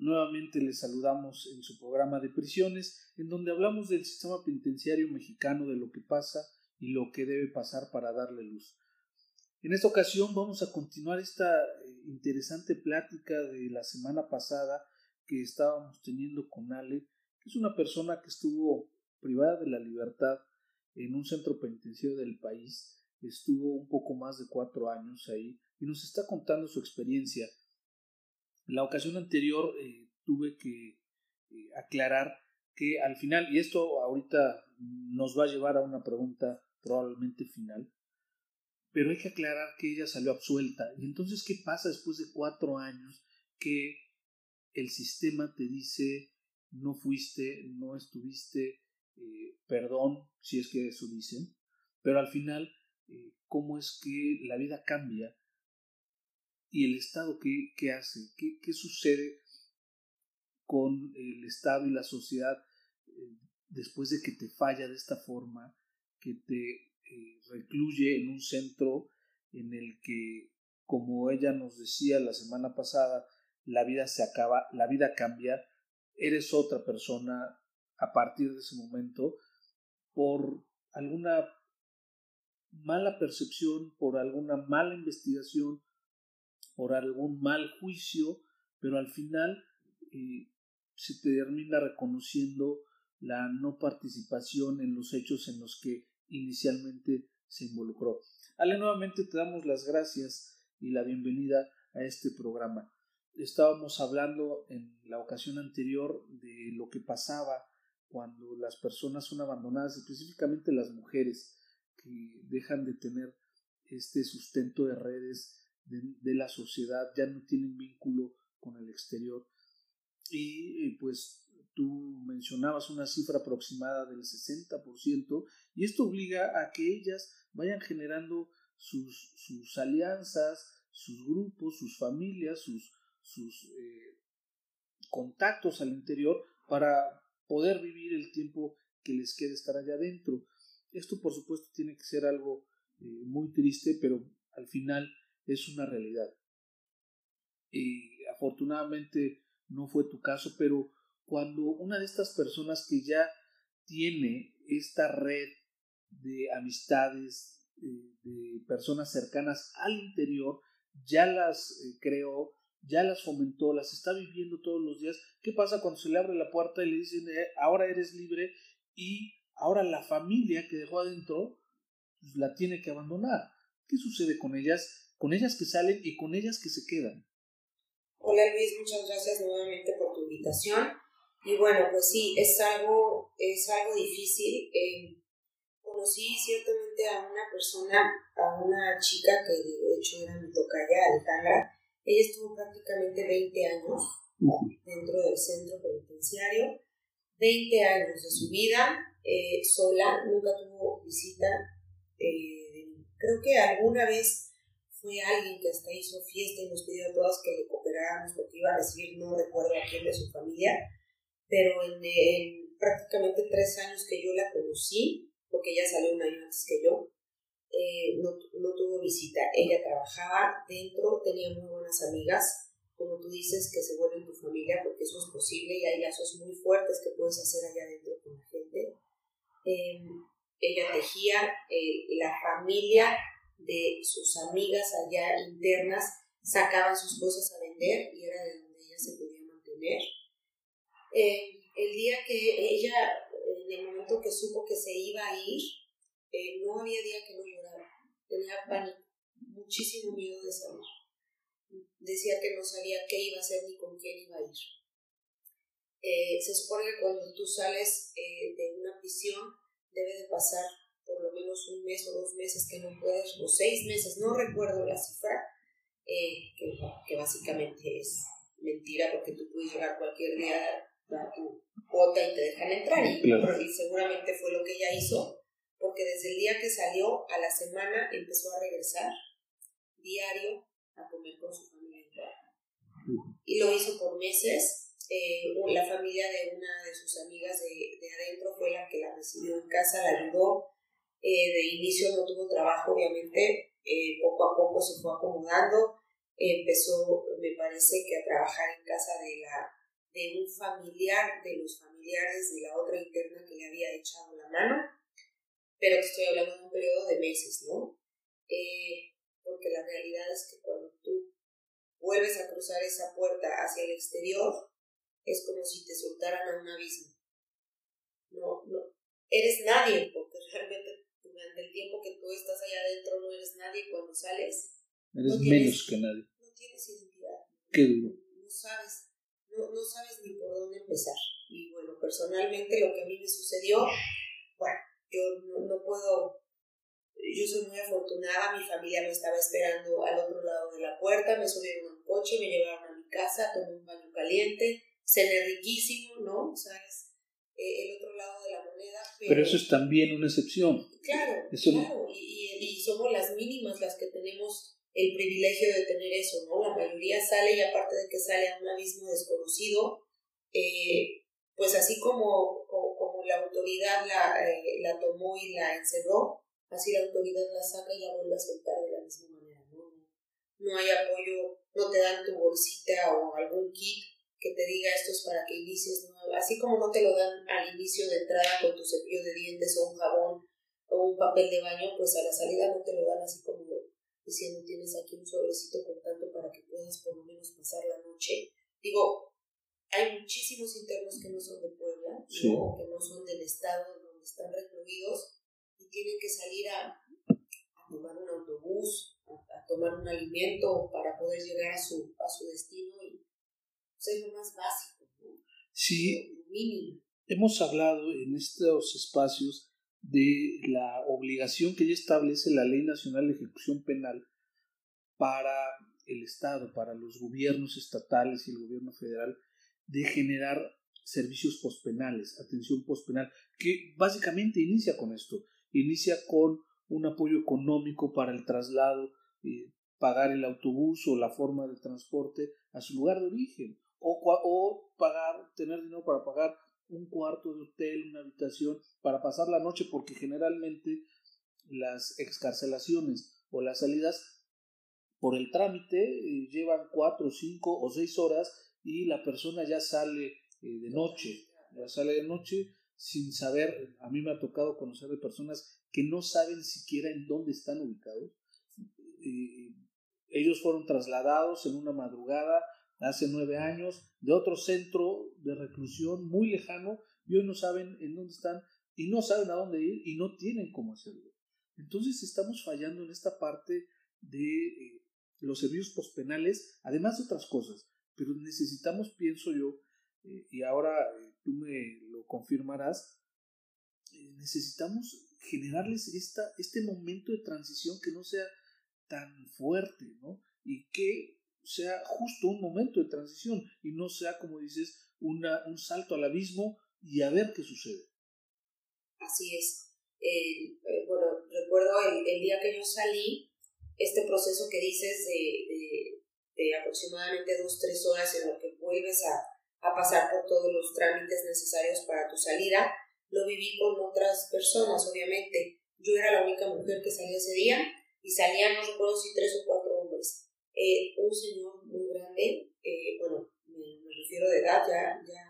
Nuevamente les saludamos en su programa de prisiones, en donde hablamos del sistema penitenciario mexicano, de lo que pasa y lo que debe pasar para darle luz. En esta ocasión vamos a continuar esta eh, interesante plática de la semana pasada que estábamos teniendo con Ale, que es una persona que estuvo privada de la libertad en un centro penitenciario del país, estuvo un poco más de cuatro años ahí y nos está contando su experiencia la ocasión anterior eh, tuve que eh, aclarar que al final, y esto ahorita nos va a llevar a una pregunta probablemente final, pero hay que aclarar que ella salió absuelta. Y entonces, ¿qué pasa después de cuatro años que el sistema te dice no fuiste, no estuviste, eh, perdón, si es que eso dicen, pero al final, ¿cómo es que la vida cambia y el Estado qué, qué hace, ¿Qué, qué, sucede con el Estado y la sociedad eh, después de que te falla de esta forma, que te eh, recluye en un centro en el que, como ella nos decía la semana pasada, la vida se acaba, la vida cambia, eres otra persona a partir de ese momento por alguna mala percepción, por alguna mala investigación, por algún mal juicio, pero al final eh, se termina reconociendo la no participación en los hechos en los que inicialmente se involucró. Ale, nuevamente te damos las gracias y la bienvenida a este programa. Estábamos hablando en la ocasión anterior de lo que pasaba cuando las personas son abandonadas, específicamente las mujeres que dejan de tener este sustento de redes de, la sociedad, ya no tienen vínculo con el exterior. Y pues tú mencionabas una cifra aproximada del 60%, y esto obliga a que ellas vayan generando sus, sus alianzas, sus grupos, sus familias, sus, sus eh, contactos al interior para poder vivir el tiempo que les quede estar allá adentro. Esto por supuesto tiene que ser algo eh, muy triste, pero al final es una realidad. Y afortunadamente no fue tu caso, pero cuando una de estas personas que ya tiene esta red de amistades, eh, de personas cercanas al interior, ya las eh, creó, ya las fomentó, las está viviendo todos los días. ¿Qué pasa cuando se le abre la puerta y le dicen, eh, ahora eres libre y ahora la familia que dejó adentro pues, la tiene que abandonar? ¿Qué sucede con ellas? Con ellas que salen y con ellas que se quedan. Hola Luis, muchas gracias nuevamente por tu invitación. Y bueno, pues sí, es algo, es algo difícil. Eh, conocí ciertamente a una persona, a una chica que de hecho era mi tocaya, Alejandra. Ella estuvo prácticamente 20 años dentro del centro penitenciario, 20 años de su vida eh, sola, nunca tuvo visita. Eh, creo que alguna vez fue alguien que hasta hizo fiesta y nos pidió a todas que le cooperáramos porque iba a recibir, no recuerdo a quién de su familia, pero en, prácticamente tres años que yo la conocí, porque ella salió un año antes que yo, eh, no, no, tuvo visita. Ella trabajaba dentro, tenía muy buenas amigas, como tú dices, que se vuelven tu familia, porque eso es posible y hay lazos muy fuertes que puedes hacer allá adentro con la gente. Eh, ella tejía, eh, la familia sus amigas allá internas sacaban sus cosas a vender y era de donde ella se podía mantener. Eh, el día que ella, en el momento que supo que se iba a ir, eh, no había día que no llorara. Tenía pánico, muchísimo miedo de salir. Decía que no sabía qué iba a hacer ni con quién iba a ir. Eh, se supone que cuando tú sales de una prisión debe de pasar por lo menos un mes o dos meses que no puedes, o seis meses, no recuerdo la cifra, eh, que, que, básicamente es mentira porque tú puedes llegar cualquier día da tu cuota y te dejan entrar. Y, y seguramente fue lo que ella hizo, porque desde el día que salió a la semana empezó a regresar diario a comer con su familia. Y lo hizo por meses. Eh, la familia de una de sus amigas de, de, adentro fue la que la recibió en casa, la ayudó. Eh, de inicio no tuvo trabajo, obviamente, eh, poco a poco se fue acomodando. empezó, me parece que a trabajar en casa de, la, de un familiar, de los familiares de la otra interna que le había echado la mano. Pero te estoy hablando de un periodo de meses, ¿no? porque la realidad es que cuando tú vuelves a cruzar esa puerta hacia el exterior, es como si te soltaran a un abismo. No, no, eres nadie, porque realmente durante el tiempo que tú estás allá adentro no eres nadie, cuando sales... Eres menos que nadie. No tienes identidad. Qué duro. No sabes, no, no sabes ni por dónde empezar. Y bueno, personalmente lo que a mí me sucedió, bueno, yo no, no puedo yo soy muy afortunada, mi familia me estaba esperando al otro lado de la puerta, me subieron a un coche, me llevaron a mi casa, tomé un baño caliente, cené riquísimo, ¿no? ¿Sabes? Eh, el otro lado de la moneda. Pero, eso es también una excepción. Claro, claro, y, y, somos las mínimas las que tenemos el privilegio de tener eso, ¿no? La mayoría sale y aparte de que sale a un abismo desconocido, eh, pues así como, como, la autoridad la, eh, la tomó y la encerró, así la autoridad la saca y la vuelve a soltar de la misma manera, ¿no? No hay apoyo, no te dan tu bolsita o algún kit que te diga esto es para que inicies, así como no te lo dan al inicio de entrada con tu cepillo de dientes o un jabón o un papel de baño, pues a la salida no te lo dan así como diciendo tienes aquí un sobrecito con tanto para que puedas por lo menos pasar la noche. Digo, hay muchísimos internos que no son de Puebla, que no son del estado donde están recluidos, tienen que salir a, tomar un autobús, a, tomar un alimento para poder llegar a su, a su destino y ser lo más básico, ¿no? Sí. Lo mínimo. Hemos hablado en estos espacios de la obligación que ya establece la Ley Nacional de Ejecución Penal para el Estado, para los gobiernos estatales y el gobierno federal, de generar servicios pospenales, atención pospenal, que básicamente inicia con esto. Inicia con un apoyo económico para el traslado, eh, pagar el autobús o la forma de transporte a su lugar de origen, o, pagar, tener dinero para pagar un cuarto de hotel, una habitación, para pasar la noche, porque generalmente las excarcelaciones o las salidas por el trámite eh, llevan cuatro, cinco o seis horas y la persona ya sale eh, de noche, ya sale de noche sin saber, a mí me ha tocado conocer de personas que no saben siquiera en dónde están ubicados. Eh, ellos fueron trasladados en una madrugada hace nueve años de otro centro de reclusión muy lejano y hoy no saben en dónde están y no saben a dónde ir y no tienen cómo hacerlo. Entonces estamos fallando en esta parte de eh, los servicios postpenales, además de otras cosas, pero necesitamos, pienso yo, eh, y ahora tú me lo confirmarás, eh, necesitamos generarles esta, este momento de transición que no sea tan fuerte, ¿no? Y que sea justo un momento de transición y no sea, como dices, una, un salto al abismo y a ver qué sucede. Así es. Eh, bueno, recuerdo el, día que yo salí, este proceso que dices de, de, de aproximadamente dos, tres horas en lo que vuelves a, a pasar por todos los trámites necesarios para tu salida. Lo viví con otras personas, obviamente. Yo era la única mujer que salía ese día y salían, no recuerdo si tres o cuatro. Eh, un señor muy grande, eh, bueno, me, refiero de edad, ya, ya,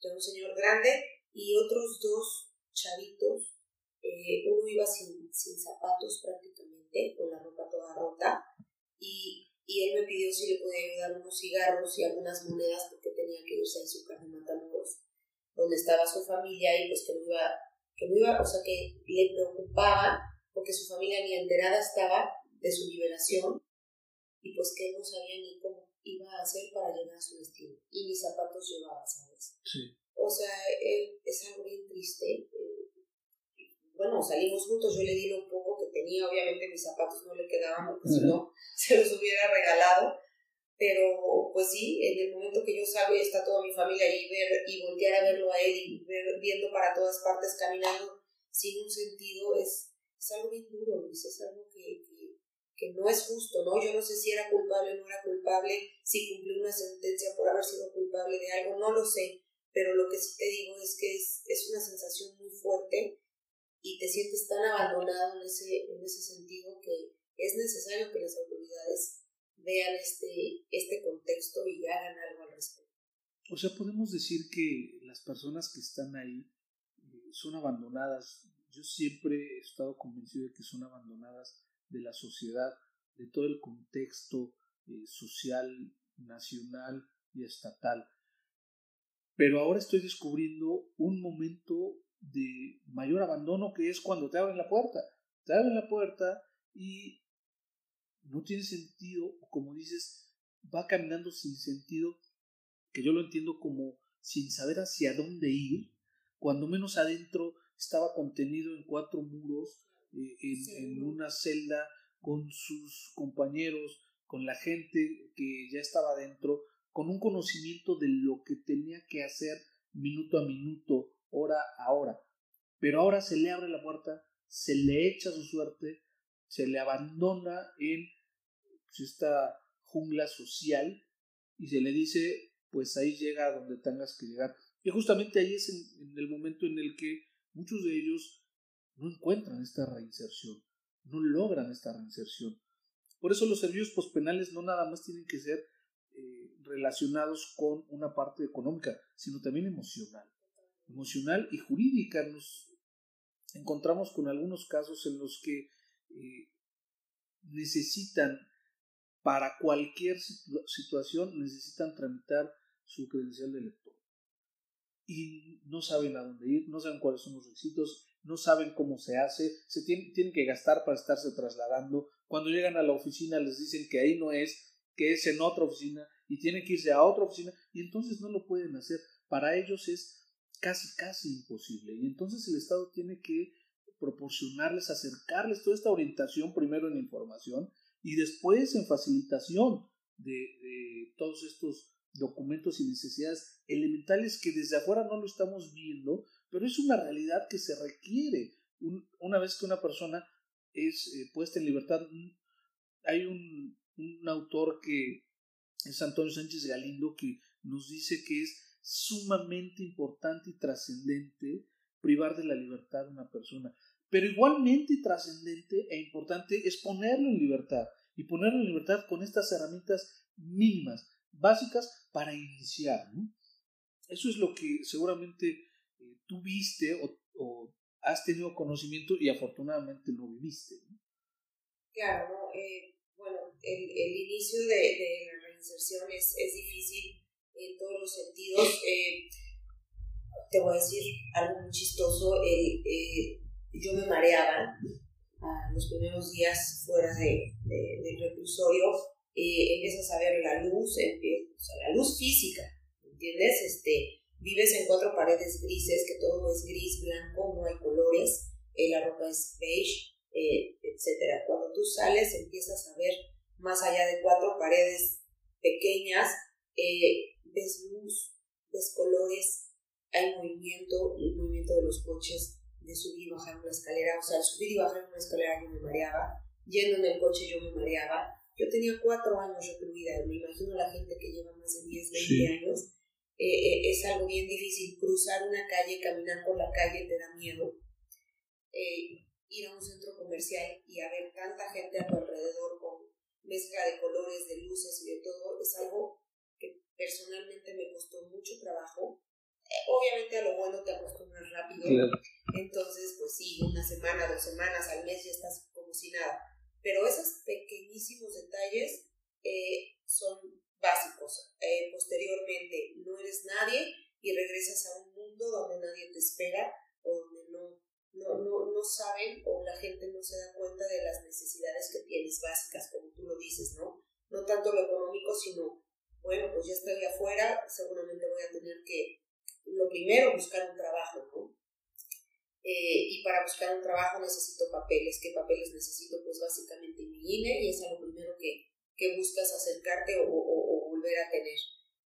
ya, un señor grande, y otros dos chavitos. Eh, uno iba sin, sin zapatos prácticamente, con la ropa toda rota, y y él me pidió si le podía ayudar unos cigarros y algunas monedas porque tenía que irse a su casa de Matamoros, donde estaba su familia y pues que no iba, que no iba, o sea que le preocupaba porque su familia ni enterada estaba de su liberación y pues que él no sabía ni cómo iba a hacer para llegar a su destino y mis zapatos llevaba, ¿sabes? Sí. O sea, eh, es algo bien triste. Eh, bueno, salimos juntos, yo le di lo poco que tenía, obviamente mis zapatos no le quedaban porque si no se los hubiera regalado, pero pues sí, en el momento que yo salgo y está toda mi familia y ver y voltear a verlo a él y ver, viendo para todas partes caminando sin un sentido es, es algo bien duro, Luis, es algo que, que, que, no es justo, ¿no? Yo no sé si era culpable o no era culpable, si cumplió una sentencia por haber sido culpable de algo, no lo sé, pero lo que sí te digo es que es, es una sensación muy fuerte y te sientes tan abandonado en ese, en ese sentido que es necesario que las autoridades vean este, este contexto y hagan algo al respecto. O sea, podemos decir que las personas que están ahí eh, son abandonadas. Yo siempre he estado convencido de que son abandonadas de la sociedad, de todo el contexto eh, social, nacional y estatal. Pero ahora estoy descubriendo un momento de mayor abandono que es cuando te abren la puerta. Te abren la puerta y no tiene sentido, como dices, va caminando sin sentido, que yo lo entiendo como sin saber hacia dónde ir, cuando menos adentro estaba contenido en cuatro muros, en, una celda con sus compañeros, con la gente que ya estaba adentro, con un conocimiento de lo que tenía que hacer minuto a minuto, hora a hora. Pero ahora se le abre la puerta, se le echa su suerte, se le abandona en pues, esta jungla social y se le dice, pues ahí llega a donde tengas que llegar. Y justamente ahí es en, el momento en el que muchos de ellos no encuentran esta reinserción, no logran esta reinserción. Por eso los servicios postpenales no nada más tienen que ser eh, relacionados con una parte económica, sino también emocional. Emocional y jurídica. Nos encontramos con algunos casos en los que eh, necesitan para cualquier situación necesitan tramitar su credencial de lector. Y no saben a dónde ir, no saben cuáles son los requisitos, no saben cómo se hace, se tienen, que gastar para estarse trasladando. Cuando llegan a la oficina les dicen que ahí no es, que es en otra oficina y tienen que irse a otra oficina y entonces no lo pueden hacer. Para ellos es casi, casi imposible. Y entonces el Estado tiene que proporcionarles, acercarles toda esta orientación primero en información y después en facilitación de, todos estos documentos y necesidades elementales que desde afuera no lo estamos viendo, pero es una realidad que se requiere una vez que una persona es eh, puesta en libertad. Hay un, un autor que es Antonio Sánchez Galindo que nos dice que es sumamente importante y trascendente privar de la libertad a una persona. Pero igualmente trascendente e importante es ponerlo en libertad y ponerlo en libertad con estas herramientas mínimas, básicas para iniciar. Eso es lo que seguramente tú viste o, has tenido conocimiento y afortunadamente lo viviste. Claro, eh, bueno, el, inicio de, la reinserción es, difícil en todos los sentidos. Eh, te voy a decir algo muy chistoso. El, yo me mareaba a los primeros días fuera de, del reclusorio, eh, empiezas a ver la luz, o sea, la luz física, ¿entiendes? Este, vives en cuatro paredes grises, que todo es gris, blanco, no hay colores, eh, la ropa es beige, eh, etc. Cuando tú sales empiezas a ver más allá de cuatro paredes pequeñas, ves luz, ves colores, hay movimiento, el movimiento de los coches, de subir y bajar una escalera, o sea, subir y bajar una escalera yo me mareaba, yendo en el coche yo me mareaba. Yo tenía cuatro años recluida, me imagino la gente que lleva más de 10, 20 años, eh, eh, es algo bien difícil. Cruzar una calle, caminar por la calle te da miedo. Eh, ir a un centro comercial y a ver tanta gente a tu alrededor con mezcla de colores, de luces y de todo, es algo que personalmente me costó mucho trabajo. obviamente a lo bueno te acostumbras rápido. Entonces, pues sí, una semana, dos semanas, al mes ya estás como si nada. Pero esos pequeñísimos detalles eh, son básicos. Eh, posteriormente, no eres nadie y regresas a un mundo donde nadie te espera o donde no, no, no, no saben o la gente no se da cuenta de las necesidades que tienes básicas, como tú lo dices, ¿no? No tanto lo económico, sino, bueno, pues ya estoy afuera, seguramente voy a tener que, lo primero, buscar un trabajo, ¿no? Eh, y para buscar un trabajo necesito papeles. ¿Qué papeles necesito? Pues básicamente mi INE y es lo primero que, que buscas acercarte o, volver a tener.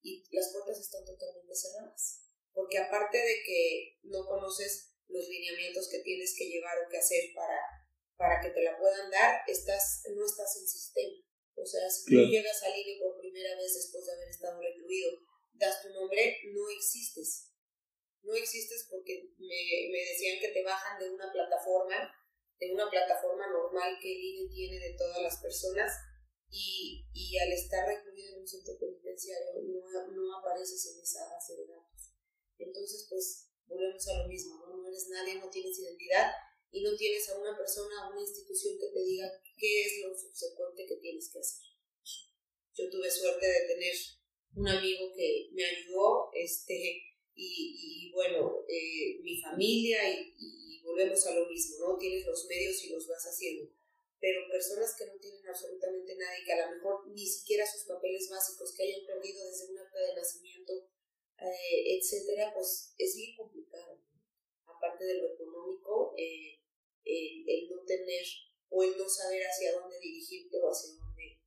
Y las puertas están totalmente cerradas. Porque aparte de que no conoces los lineamientos que tienes que llevar o que hacer para, para que te la puedan dar, estás, no estás en sistema. O sea, si tú llegas al INE por primera vez después de haber estado recluido, das tu nombre, no existes. No existes porque me, me decían que te bajan de una plataforma, de una plataforma normal que el INE tiene de todas las personas y, y al estar recluido en un centro penitenciario no, no apareces en esa base de datos. Entonces, pues volvemos a lo mismo, ¿no? Eres nadie, no tienes identidad y no tienes a una persona, a una institución que te diga qué es lo subsecuente que tienes que hacer. Yo tuve suerte de tener un amigo que me ayudó, este, y, y bueno, eh, mi familia, y, y, volvemos a lo mismo, ¿no? Tienes los medios y los vas haciendo. Pero personas que no tienen absolutamente nada y que a lo mejor ni siquiera sus papeles básicos que hayan perdido desde un acta de nacimiento, eh, etcétera, pues es bien complicado. Aparte de lo económico, eh, el, no tener o el no saber hacia dónde dirigirte o hacia dónde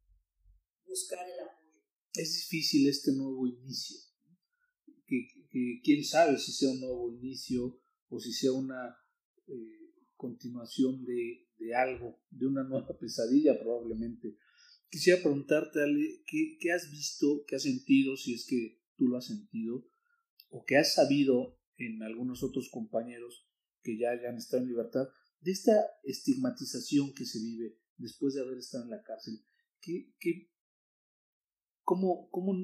buscar el apoyo. Es difícil este nuevo inicio. Que, quién sabe si sea un nuevo inicio o si sea una eh, continuación de, de, algo, de una nueva pesadilla probablemente. Quisiera preguntarte, Ale, ¿qué, ¿qué has visto, qué has sentido, si es que tú lo has sentido, o que has sabido en algunos otros compañeros que ya hayan estado en libertad, de esta estigmatización que se vive después de haber estado en la cárcel, que, que cómo, cómo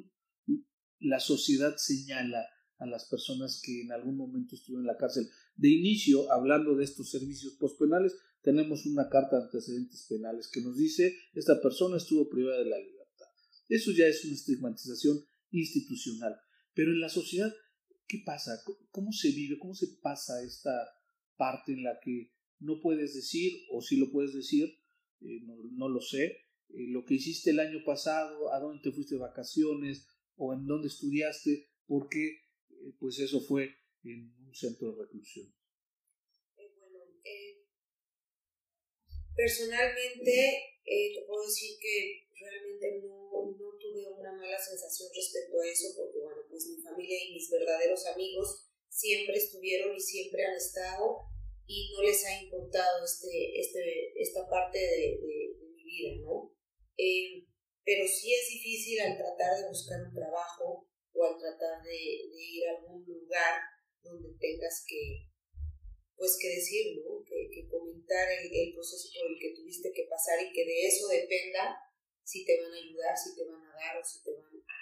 la sociedad señala a las personas que en algún momento estuvieron en la cárcel. De inicio, hablando de estos servicios postpenales, tenemos una carta de antecedentes penales que nos dice esta persona estuvo privada de la libertad. Eso ya es una estigmatización institucional. Pero en la sociedad, ¿qué pasa? ¿Cómo se vive? ¿Cómo se pasa esta parte en la que no puedes decir, o si lo puedes decir, eh, no, lo sé, eh, lo que hiciste el año pasado, a dónde te fuiste de vacaciones, o en dónde estudiaste, porque eh, pues eso fue en un centro de reclusión. bueno, personalmente te puedo decir que realmente no, no tuve una mala sensación respecto a eso, porque bueno, pues mi familia y mis verdaderos amigos siempre estuvieron y siempre han estado y no les ha importado este, este, esta parte de, mi vida, ¿no? Eh, pero sí es difícil al tratar de buscar un trabajo o al tratar de, ir a algún lugar donde tengas que, pues que decir, ¿no? Que, comentar el, el, proceso por el que tuviste que pasar y que de eso dependa si te van a ayudar, si te van a dar o si te van a...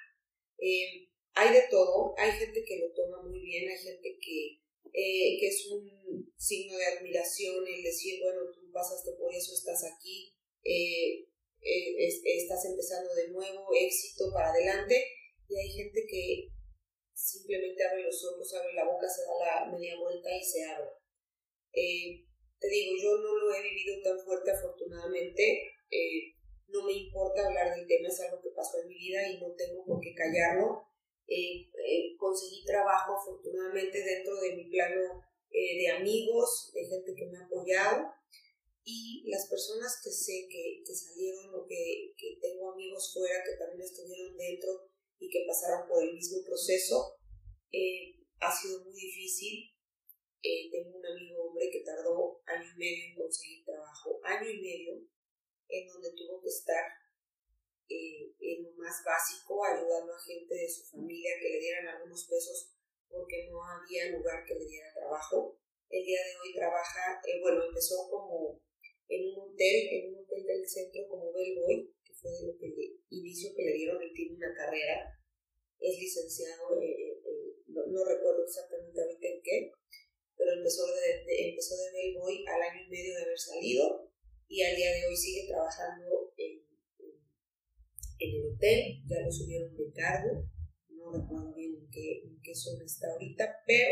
Eh, hay de todo, hay gente que lo toma muy bien, hay gente que eh, que es un signo de admiración el decir, bueno, tú pasaste por eso, estás aquí, eh, eh, estás empezando de nuevo, éxito para adelante, y hay gente que simplemente abre los ojos, abre la boca, se da la media vuelta y se abre. Te digo, yo no lo he vivido tan fuerte afortunadamente, no me importa hablar del tema, es algo que pasó en mi vida y no tengo por qué callarlo. Eh, eh, conseguí trabajo afortunadamente dentro de mi plano eh, de amigos, de gente que me ha apoyado y las personas que sé que, que salieron o que, que, tengo amigos fuera que también estuvieron dentro y que pasaron por el mismo proceso, ha sido muy difícil. Tengo un amigo hombre que tardó año y medio en conseguir trabajo, año y medio, en donde tuvo que estar eh, en lo más básico, ayudando a gente de su familia que le dieran algunos pesos porque no había lugar que le diera trabajo. El día de hoy trabaja, eh, bueno, empezó como en un hotel, en un hotel del centro como bellboy, que fue de lo que le, inicio que le dieron, él tiene una carrera, es licenciado, eh, no, recuerdo exactamente ahorita en qué, pero empezó de, de, empezó de bellboy al año y medio de haber salido y al día de hoy sigue trabajando en en el hotel, ya lo subieron de cargo, no recuerdo bien en qué, en qué zona está ahorita, pero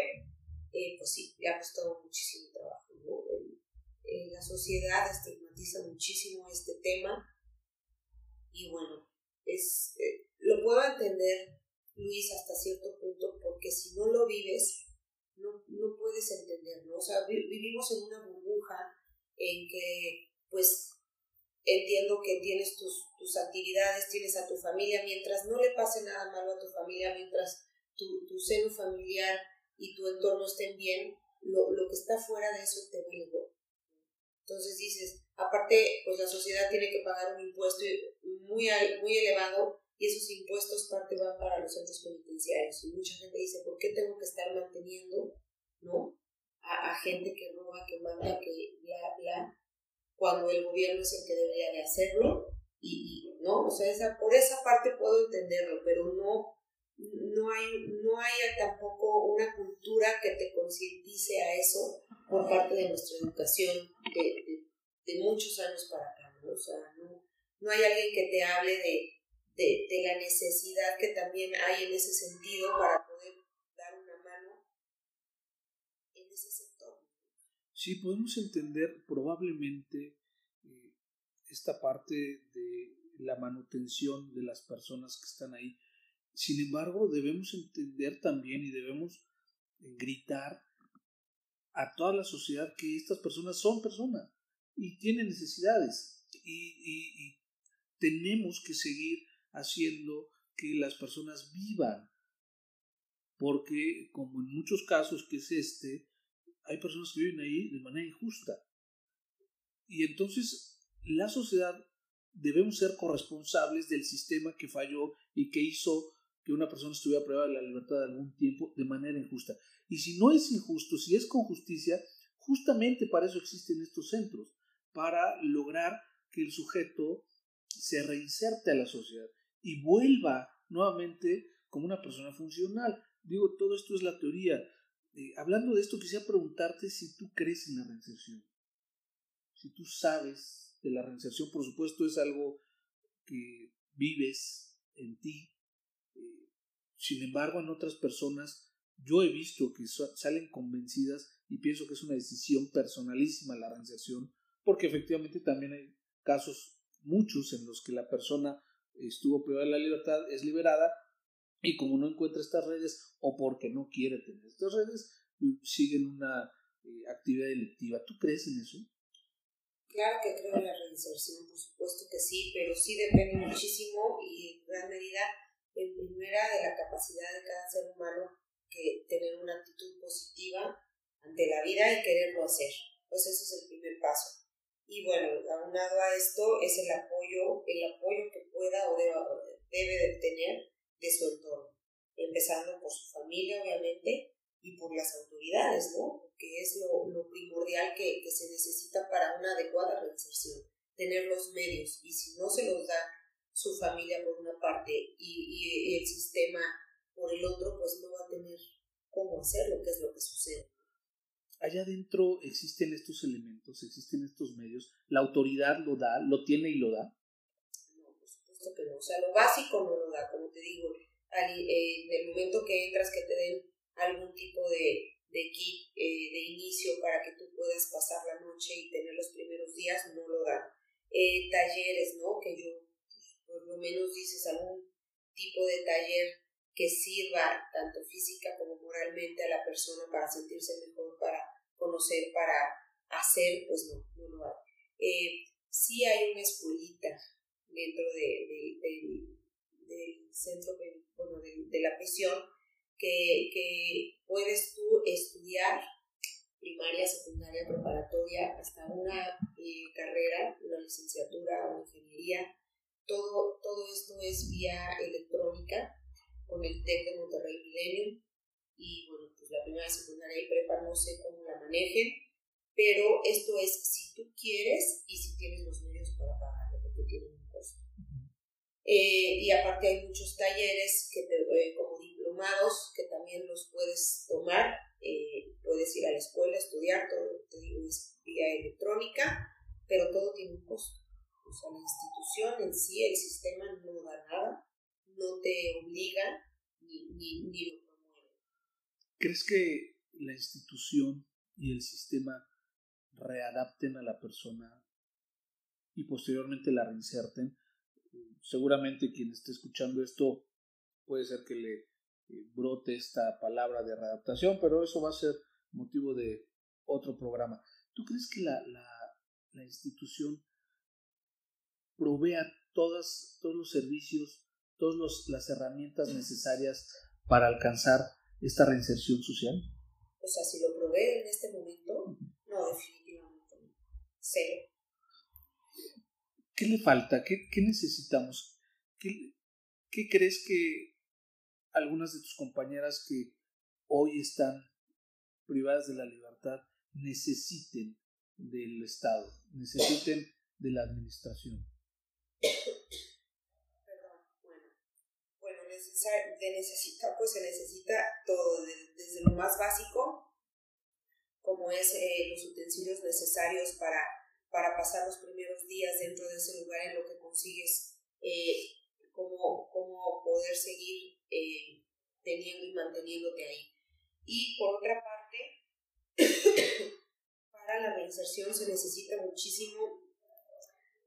eh, pues sí, le ha costado muchísimo trabajo. Eh, la sociedad estigmatiza muchísimo este tema. Y bueno, es, eh, lo puedo entender, Luis, hasta cierto punto, porque si no lo vives, no, no puedes entender, ¿no? O sea, vivimos en una burbuja en que, pues, entiendo que tienes tus, tus actividades, tienes a tu familia, mientras no le pase nada malo a tu familia, mientras tu, tu seno familiar y tu entorno estén bien, lo, lo que está fuera de eso te vale Entonces dices, aparte, pues la sociedad tiene que pagar un impuesto muy, muy elevado y esos impuestos parte van para los centros penitenciarios. Y mucha gente dice, ¿por qué tengo que estar manteniendo, no? A, a gente que roba, que mata, que bla, bla, cuando el gobierno es el que debería de hacerlo. Y, y no, o sea, esa, por esa parte puedo entenderlo, pero no no hay, no hay tampoco una cultura que te concientice a eso por parte de nuestra educación de, de, muchos años para acá, ¿no? O sea, no, no hay alguien que te hable de, de, de, la necesidad que también hay en ese sentido para poder dar una mano en ese sector. Sí, podemos entender probablemente eh, esta parte de la manutención de las personas que están ahí sin embargo, debemos entender también y debemos gritar a toda la sociedad que estas personas son personas y tienen necesidades y, tenemos que seguir haciendo que las personas vivan. Porque como en muchos casos que es este hay personas que viven ahí de manera injusta. Y entonces la sociedad debemos ser corresponsables del sistema que falló y que hizo que una persona estuviera privada de la libertad de algún tiempo de manera injusta. Y si no es injusto, si es con justicia, justamente para eso existen estos centros, para lograr que el sujeto se reinserte a la sociedad y vuelva nuevamente como una persona funcional. Digo, todo esto es la teoría. Eh, hablando de esto, quisiera preguntarte si tú crees en la reinserción. Si tú sabes de la reinserción, por supuesto, es algo que vives en ti, sin embargo, en otras personas yo he visto que salen convencidas y pienso que es una decisión personalísima la reinserción, porque efectivamente también hay casos, muchos, en los que la persona estuvo privada de la libertad, es liberada y como no encuentra estas redes o porque no quiere tener estas redes, siguen una eh, actividad delictiva. ¿Tú crees en eso? Claro que creo en la reinserción, por supuesto que sí, pero sí depende muchísimo y en gran medida en primera de la capacidad de cada ser humano que tener una actitud positiva ante la vida y quererlo hacer. Pues ese es el primer paso. Y bueno, aunado a esto es el apoyo, el apoyo que pueda o debe de tener de su entorno, empezando por su familia, obviamente, y por las autoridades, ¿no? Que es lo, lo primordial que, que se necesita para una adecuada reinserción, tener los medios, y si no se los da su familia por una parte y, el sistema por el otro, pues no va a tener cómo hacerlo, que es lo que sucede. Allá adentro existen estos elementos, existen estos medios, la autoridad lo da, lo tiene y lo da. No, por supuesto que no, o sea, lo básico no lo da, como te digo, en el momento que entras que te den algún tipo de, de kit eh, de inicio para que tú puedas pasar la noche y tener los primeros días, no lo da. Eh, talleres, ¿no? Que yo por lo menos dices algún tipo de taller que sirva tanto física como moralmente a la persona para sentirse mejor, para conocer, para hacer, pues no, no lo hay. Eh, sí hay una escuelita dentro de, del centro, bueno, de, la prisión, que, que puedes tú estudiar primaria, secundaria, preparatoria, hasta una eh, carrera, una licenciatura o ingeniería todo, todo esto es vía electrónica con el TEC de Monterrey Millennium. Y bueno, pues la primera, secundaria y prepa no sé cómo la manejen, pero esto es si tú quieres y si tienes los medios para pagarlo, porque tiene un costo. Eh, y aparte hay muchos talleres que te, eh, como diplomados que también los puedes tomar. Eh, puedes ir a la escuela, estudiar, todo te digo es vía electrónica, pero todo tiene un costo sea, la institución en sí, el sistema no da nada, no te obliga ni, ni, ni lo. ¿Crees que la institución y el sistema readapten a la persona y posteriormente la reinserten? Seguramente quien esté escuchando esto puede ser que le eh, brote esta palabra de readaptación, pero eso va a ser motivo de otro programa. ¿Tú crees que la, la, institución provea todos los servicios, todas las herramientas necesarias para alcanzar esta reinserción social? O sea, si lo provee en este momento, no, definitivamente no. Cero. ¿Qué le falta? ¿Qué, qué necesitamos? ¿Qué, ¿Qué crees que algunas de tus compañeras que hoy están privadas de la libertad necesiten del Estado, necesiten de la administración? Perdón, bueno, bueno de necesitar, pues se necesita todo, desde lo más básico, como es eh, los utensilios necesarios para, para pasar los primeros días dentro de ese lugar en lo que consigues eh, cómo, cómo poder seguir eh, teniendo y manteniéndote ahí. Y por otra parte, para la reinserción se necesita muchísimo,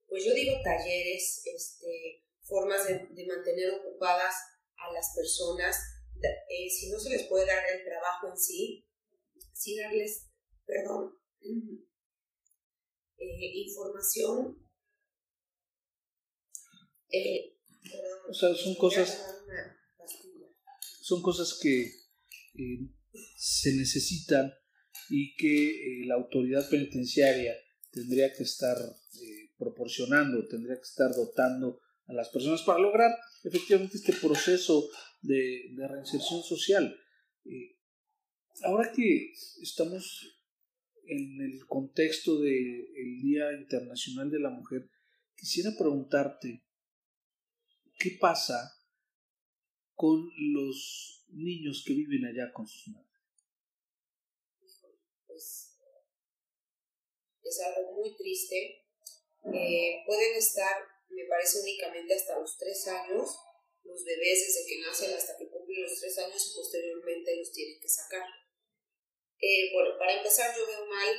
pues yo digo talleres, este, formas de, de mantener ocupadas a las personas, eh, si no se les puede dar el trabajo en sí, sí darles, perdón, eh, información. Eh, o sea, son cosas, son cosas que eh, se necesitan y que la autoridad penitenciaria tendría que estar eh, proporcionando, tendría que estar dotando a las personas para lograr efectivamente este proceso de, de reinserción social. ahora que estamos en el contexto del Día Internacional de la Mujer, quisiera preguntarte, ¿qué pasa con los niños que viven allá con sus madres? Pues es algo muy triste. Eh, pueden estar, me parece, únicamente hasta los tres años, los bebés desde que nacen hasta que cumplen los tres años y posteriormente los tienen que sacar. Eh, bueno, para empezar yo veo mal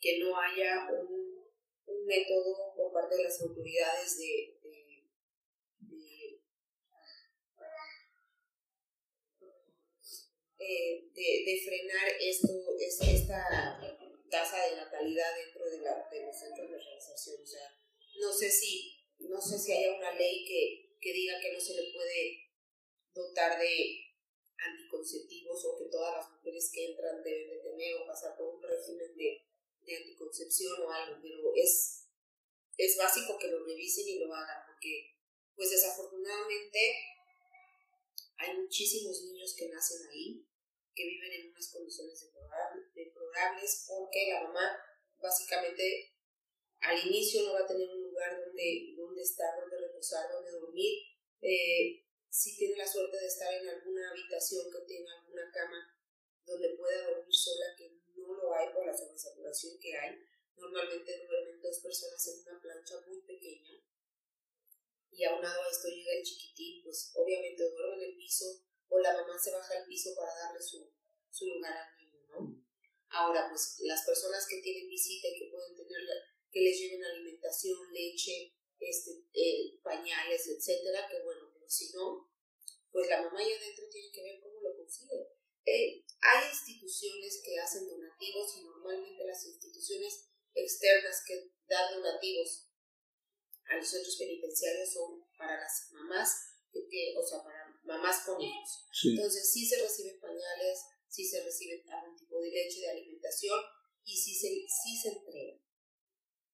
que no haya un, un método por parte de las autoridades de, Eh, de, frenar esto, esta tasa de natalidad dentro de, la, de los centros de reinserción. O sea, no sé si, no sé si haya una ley que, que diga que no se le puede dotar de anticonceptivos o que todas las mujeres que entran deben de tener o pasar por un régimen de, de anticoncepción o algo, pero es, es básico que lo revisen y lo hagan, porque pues desafortunadamente hay muchísimos niños que nacen ahí que viven en unas condiciones deplorables porque la mamá básicamente al inicio no va a tener un lugar donde, donde estar, donde reposar, donde dormir. Eh, si tiene la suerte de estar en alguna habitación que tenga alguna cama donde pueda dormir sola, que no lo hay por la sobresaturación que hay, normalmente duermen dos personas en una plancha muy pequeña y aunado a esto llega el chiquitín, pues obviamente duerme en el piso o la mamá se baja al piso para darle su, su lugar al niño. Ahora, pues las personas que tienen visita y que pueden tener, que les lleven alimentación, leche, este, eh, pañales, etcétera, que bueno, pero si no, pues la mamá ahí adentro tiene que ver cómo lo consigue. Eh, hay instituciones que hacen donativos y normalmente las instituciones externas que dan donativos a los centros penitenciarios son para las mamás, que, o sea, para mamás con hijos. Entonces sí se reciben pañales, sí se recibe algún tipo de leche, de alimentación y sí se, sí se entrega.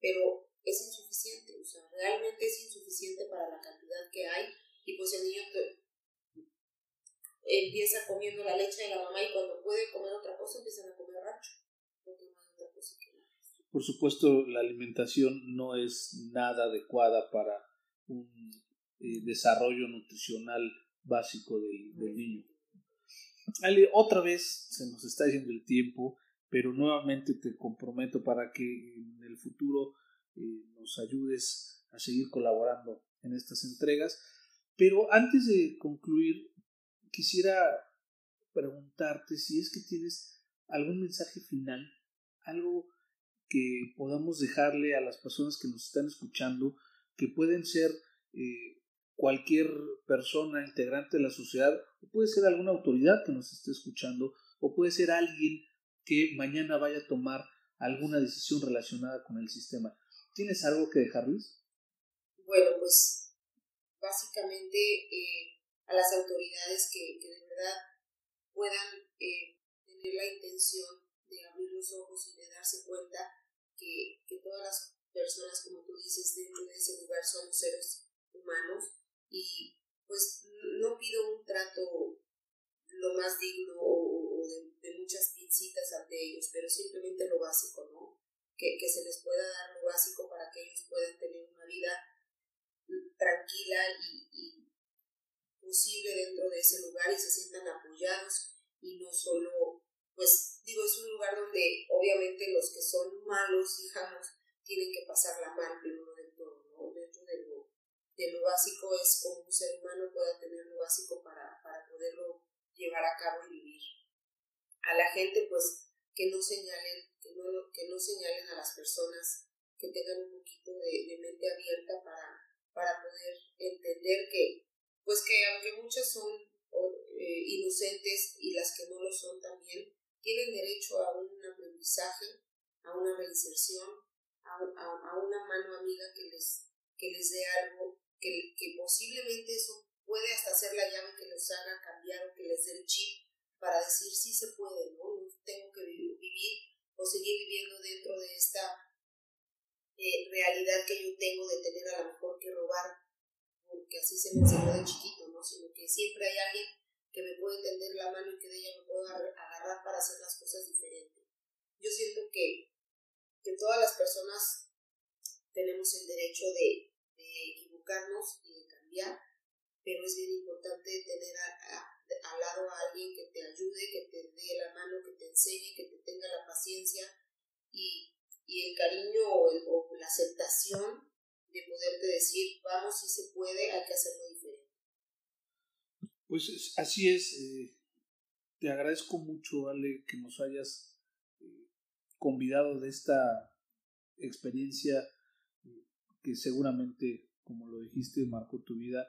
Pero es insuficiente, o sea, realmente es insuficiente para la cantidad que hay. Y pues el niño empieza comiendo la leche de la mamá y cuando puede comer otra cosa empiezan a comer rancho, Por supuesto, la alimentación no es nada adecuada para un eh, desarrollo nutricional básico del, niño. Ale, otra vez se nos está yendo el tiempo, pero nuevamente te comprometo para que en el futuro eh, nos ayudes a seguir colaborando en estas entregas. Pero antes de concluir, quisiera preguntarte si es que tienes algún mensaje final, algo que podamos dejarle a las personas que nos están escuchando, que pueden ser eh, cualquier persona integrante de la sociedad, o puede ser alguna autoridad que nos esté escuchando, o puede ser alguien que mañana vaya a tomar alguna decisión relacionada con el sistema. ¿Tienes algo que dejarles? bueno, pues básicamente eh, a las autoridades que, que, de verdad puedan eh, tener la intención de abrir los ojos y de darse cuenta que, que todas las personas, como tú dices, dentro de ese lugar son seres humanos y pues no pido un trato lo más digno o, de, muchas pincitas ante ellos, pero simplemente lo básico, ¿no? Que, que se les pueda dar lo básico para que ellos puedan tener una vida tranquila y, y posible dentro de ese lugar y se sientan apoyados y no solo, pues digo, es un lugar donde obviamente los que son malos, digamos, tienen que pasarla mal, pero no del todo, ¿no? Dentro de lo, de lo básico es como un ser humano pueda tener lo básico para, para poderlo llevar a cabo y vivir. A la gente, pues, que no señalen, que no, que no señalen a las personas, que tengan un poquito de, de mente abierta para, para poder entender que, pues que aunque muchas son eh, inocentes y las que no lo son también, tienen derecho a un aprendizaje, a una reinserción, a, a, una mano amiga que les, que les dé algo, que, que posiblemente eso puede hasta ser la llave que les haga cambiar o que les dé el chip para decir sí se puede, ¿no? Tengo que vivir o seguir viviendo dentro de esta eh, realidad que yo tengo de tener a lo mejor que robar, porque así se me enseñó de chiquito, ¿no? Sino que siempre hay alguien que me puede tender la mano y que de ella me puedo agarrar para hacer las cosas diferentes. Yo siento que, que todas las personas tenemos el derecho de, de equivocarnos y de cambiar, pero es bien importante tener al lado a alguien que te ayude, que te dé la mano, que te enseñe, que te tenga la paciencia y y el cariño o, la aceptación de poderte decir, vamos, si se puede, hay que hacerlo diferente. Pues así es. Eh, te agradezco mucho, Ale, que nos hayas eh, convidado de esta experiencia que seguramente, como lo dijiste, marcó tu vida,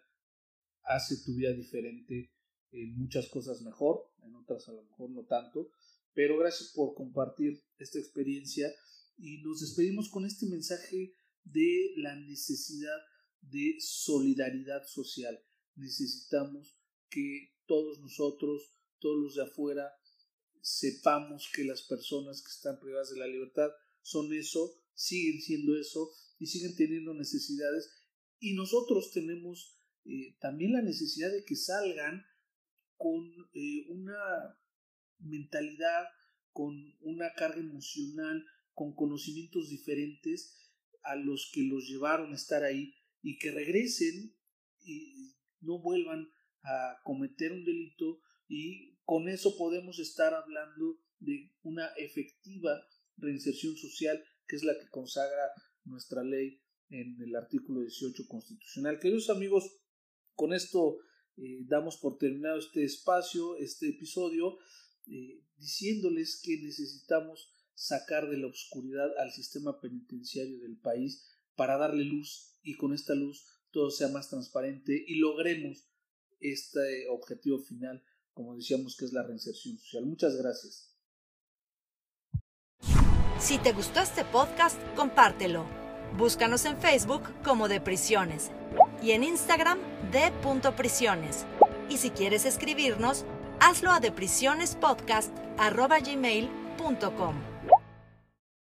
hace tu vida diferente, en muchas cosas mejor, en otras a lo mejor no tanto, pero gracias por compartir esta experiencia y nos despedimos con este mensaje de la necesidad de solidaridad social. Necesitamos que todos nosotros, todos los de afuera, sepamos que las personas que están privadas de la libertad son eso, siguen siendo eso y siguen teniendo necesidades. Y nosotros tenemos eh, también la necesidad de que salgan con eh, una mentalidad, con una carga emocional, con conocimientos diferentes a los que los llevaron a estar ahí y que regresen y no vuelvan a cometer un delito y con eso podemos estar hablando de una efectiva reinserción social que es la que consagra nuestra ley en el artículo 18 constitucional. Queridos amigos, con esto eh, damos por terminado este espacio, este episodio, eh, diciéndoles que necesitamos sacar de la oscuridad al sistema penitenciario del país para darle luz y con esta luz todo sea más transparente y logremos este objetivo final, como decíamos que es la reinserción social. Muchas gracias. Si te gustó este podcast, compártelo. Búscanos en Facebook como De Prisiones y en Instagram de Prisiones. Y si quieres escribirnos, hazlo a deprisionespodcast.gmail.com.